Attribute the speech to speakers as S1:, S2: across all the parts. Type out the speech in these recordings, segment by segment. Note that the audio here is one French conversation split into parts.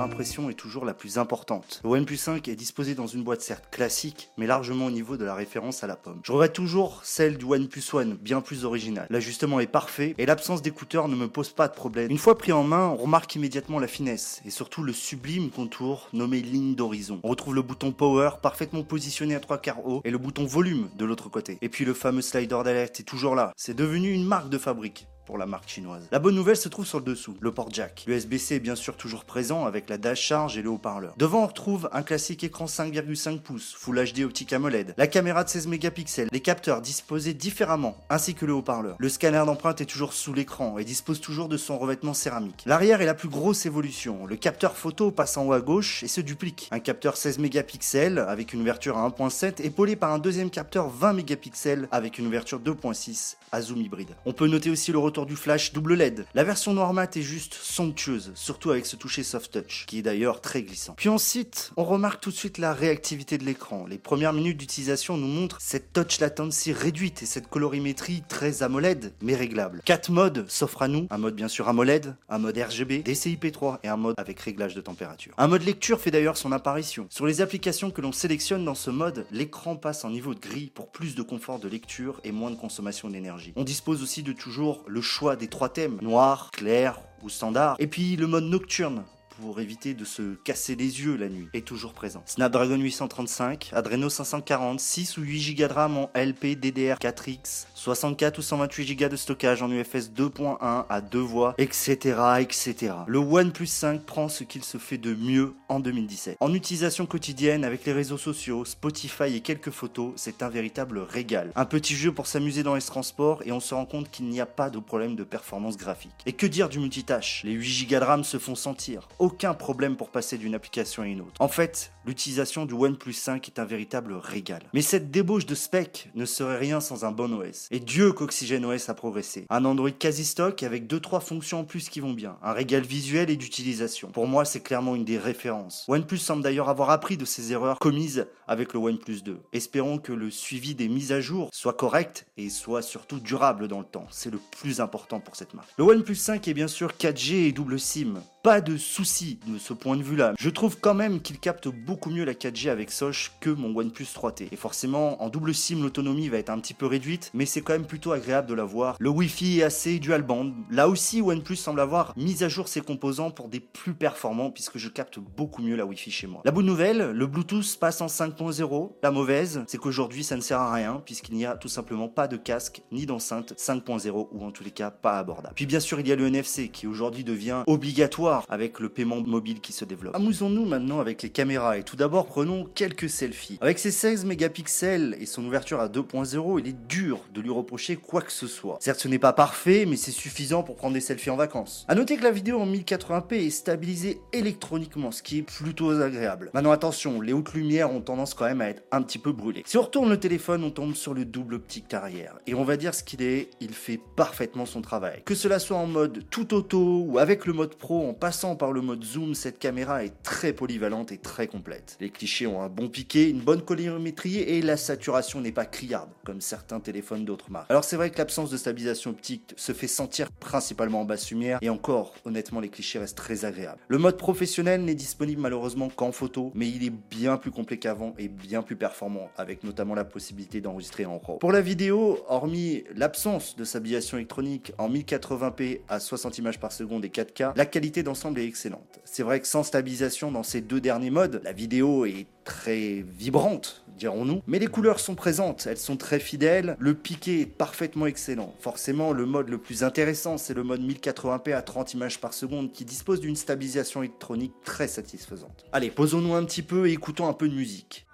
S1: première impression est toujours la plus importante. Le OnePlus 5 est disposé dans une boîte certes classique, mais largement au niveau de la référence à la pomme. Je regrette toujours celle du OnePlus One, bien plus originale. L'ajustement est parfait et l'absence d'écouteurs ne me pose pas de problème. Une fois pris en main, on remarque immédiatement la finesse et surtout le sublime contour nommé ligne d'horizon. On retrouve le bouton Power parfaitement positionné à trois quarts haut et le bouton Volume de l'autre côté. Et puis le fameux slider d'alerte est toujours là. C'est devenu une marque de fabrique la marque chinoise. La bonne nouvelle se trouve sur le dessous, le port jack. L'USB-C est bien sûr toujours présent avec la dash charge et le haut-parleur. Devant on retrouve un classique écran 5,5 pouces, Full HD optique AMOLED, la caméra de 16 mégapixels, les capteurs disposés différemment, ainsi que le haut-parleur. Le scanner d'empreinte est toujours sous l'écran et dispose toujours de son revêtement céramique. L'arrière est la plus grosse évolution. Le capteur photo passe en haut à gauche et se duplique. Un capteur 16 mégapixels avec une ouverture à 1.7 épaulé par un deuxième capteur 20 mégapixels avec une ouverture 2.6 à zoom hybride. On peut noter aussi le retour du flash double LED. La version noire mat est juste somptueuse, surtout avec ce toucher soft touch, qui est d'ailleurs très glissant. Puis ensuite, on remarque tout de suite la réactivité de l'écran. Les premières minutes d'utilisation nous montrent cette touch latency réduite et cette colorimétrie très AMOLED, mais réglable. 4 modes s'offrent à nous, un mode bien sûr AMOLED, un mode RGB, DCI-P3 et un mode avec réglage de température. Un mode lecture fait d'ailleurs son apparition. Sur les applications que l'on sélectionne dans ce mode, l'écran passe en niveau de gris pour plus de confort de lecture et moins de consommation d'énergie. On dispose aussi de toujours le choix des trois thèmes, noir, clair ou standard. Et puis le mode nocturne, pour éviter de se casser les yeux la nuit, est toujours présent. Snapdragon 835, Adreno 540, 6 ou 8 Go de RAM en LP DDR4X, 64 ou 128 Go de stockage en UFS 2.1 à deux voix, etc., etc. Le OnePlus 5 prend ce qu'il se fait de mieux en 2017. En utilisation quotidienne avec les réseaux sociaux, Spotify et quelques photos, c'est un véritable régal. Un petit jeu pour s'amuser dans les transports et on se rend compte qu'il n'y a pas de problème de performance graphique. Et que dire du multitâche? Les 8 Go de RAM se font sentir aucun problème pour passer d'une application à une autre. En fait, l'utilisation du OnePlus 5 est un véritable régal. Mais cette débauche de spec ne serait rien sans un bon OS. Et Dieu qu'Oxygen OS a progressé. Un Android quasi stock avec 2-3 fonctions en plus qui vont bien. Un régal visuel et d'utilisation. Pour moi, c'est clairement une des références. OnePlus semble d'ailleurs avoir appris de ses erreurs commises avec le OnePlus 2. Espérons que le suivi des mises à jour soit correct et soit surtout durable dans le temps. C'est le plus important pour cette marque. Le OnePlus 5 est bien sûr 4G et double SIM. Pas de souci de ce point de vue-là. Je trouve quand même qu'il capte beaucoup mieux la 4G avec Soch que mon OnePlus 3T. Et forcément, en double SIM, l'autonomie va être un petit peu réduite, mais c'est quand même plutôt agréable de l'avoir. Le Wi-Fi est assez dual band. Là aussi, OnePlus semble avoir mis à jour ses composants pour des plus performants puisque je capte beaucoup mieux la Wi-Fi chez moi. La bonne nouvelle, le Bluetooth passe en 5.0. La mauvaise, c'est qu'aujourd'hui ça ne sert à rien puisqu'il n'y a tout simplement pas de casque ni d'enceinte 5.0 ou en tous les cas pas abordable. Puis bien sûr, il y a le NFC qui aujourd'hui devient obligatoire avec le paiement mobile qui se développe. Amusons-nous maintenant avec les caméras et tout d'abord prenons quelques selfies. Avec ses 16 mégapixels et son ouverture à 2.0, il est dur de lui reprocher quoi que ce soit. Certes, ce n'est pas parfait, mais c'est suffisant pour prendre des selfies en vacances. A noter que la vidéo en 1080p est stabilisée électroniquement, ce qui est plutôt agréable. Maintenant attention, les hautes lumières ont tendance quand même à être un petit peu brûlées. Si on retourne le téléphone, on tombe sur le double optique arrière. Et on va dire ce qu'il est, il fait parfaitement son travail. Que cela soit en mode tout auto ou avec le mode pro en passant par le mode zoom, cette caméra est très polyvalente et très complète. Les clichés ont un bon piqué, une bonne colorimétrie et la saturation n'est pas criarde, comme certains téléphones d'autres marques. Alors c'est vrai que l'absence de stabilisation optique se fait sentir principalement en basse lumière, et encore, honnêtement, les clichés restent très agréables. Le mode professionnel n'est disponible malheureusement qu'en photo, mais il est bien plus complet qu'avant et bien plus performant, avec notamment la possibilité d'enregistrer en RAW. Pour la vidéo, hormis l'absence de stabilisation électronique en 1080p à 60 images par seconde et 4K, la qualité d'ensemble est excellente. C'est vrai que sans stabilisation dans ces deux derniers modes, la vidéo est très vibrante, dirons-nous, mais les couleurs sont présentes, elles sont très fidèles, le piqué est parfaitement excellent. Forcément, le mode le plus intéressant, c'est le mode 1080p à 30 images par seconde qui dispose d'une stabilisation électronique très satisfaisante. Allez, posons-nous un petit peu et écoutons un peu de musique.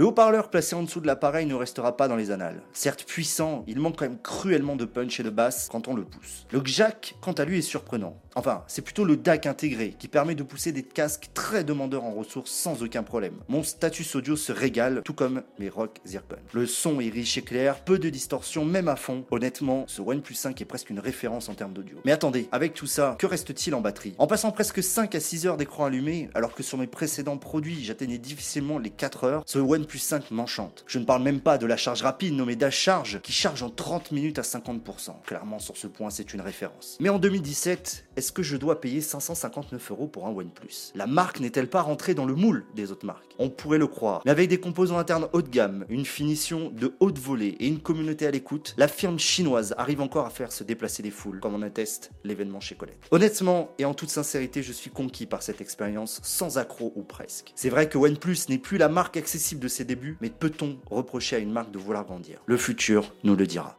S1: Le haut-parleur placé en dessous de l'appareil ne restera pas dans les annales. Certes puissant, il manque quand même cruellement de punch et de basse quand on le pousse. Le jack, quant à lui, est surprenant. Enfin, c'est plutôt le DAC intégré qui permet de pousser des casques très demandeurs en ressources sans aucun problème. Mon status audio se régale, tout comme mes Rock Zircon. Le son est riche et clair, peu de distorsion, même à fond. Honnêtement, ce OnePlus 5 est presque une référence en termes d'audio. Mais attendez, avec tout ça, que reste-t-il en batterie? En passant presque 5 à 6 heures d'écran allumé, alors que sur mes précédents produits j'atteignais difficilement les 4 heures, ce OnePlus OnePlus 5 m'enchante. Je ne parle même pas de la charge rapide nommée Dash Charge qui charge en 30 minutes à 50%. Clairement, sur ce point, c'est une référence. Mais en 2017, est-ce que je dois payer 559 euros pour un OnePlus? La marque n'est-elle pas rentrée dans le moule des autres marques? On pourrait le croire. Mais avec des composants internes haut de gamme, une finition de haute volée et une communauté à l'écoute, la firme chinoise arrive encore à faire se déplacer des foules, comme en atteste l'événement chez Colette. Honnêtement, et en toute sincérité, je suis conquis par cette expérience, sans accroc ou presque. C'est vrai que OnePlus n'est plus la marque accessible de ses débuts, mais peut-on reprocher à une marque de vouloir grandir? Le futur nous le dira.